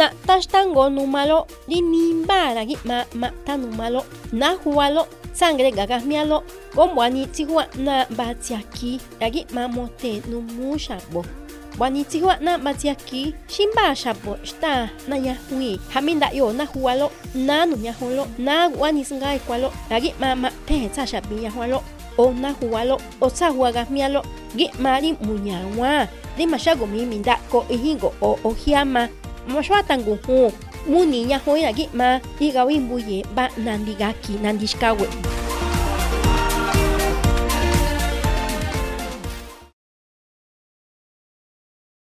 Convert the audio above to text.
Na tashtango numalo linimba gi ma ma tanumalo na hualo sangre gagasmialo gombwani tigua na batiaki agi ma mote numushabo bwani tigua na batiaki shimba shabo sta na yahui haminda yo na hualo na nunyaholo na wani singai kwalo agi ma ma te cha shabi yahualo o na hualo o sa huagasmialo gi mari munyawa di mashago mi minda ko ihingo o ohiama moswata nguhu muninya huina gima igawimbuye ba nandigaki nandishkawe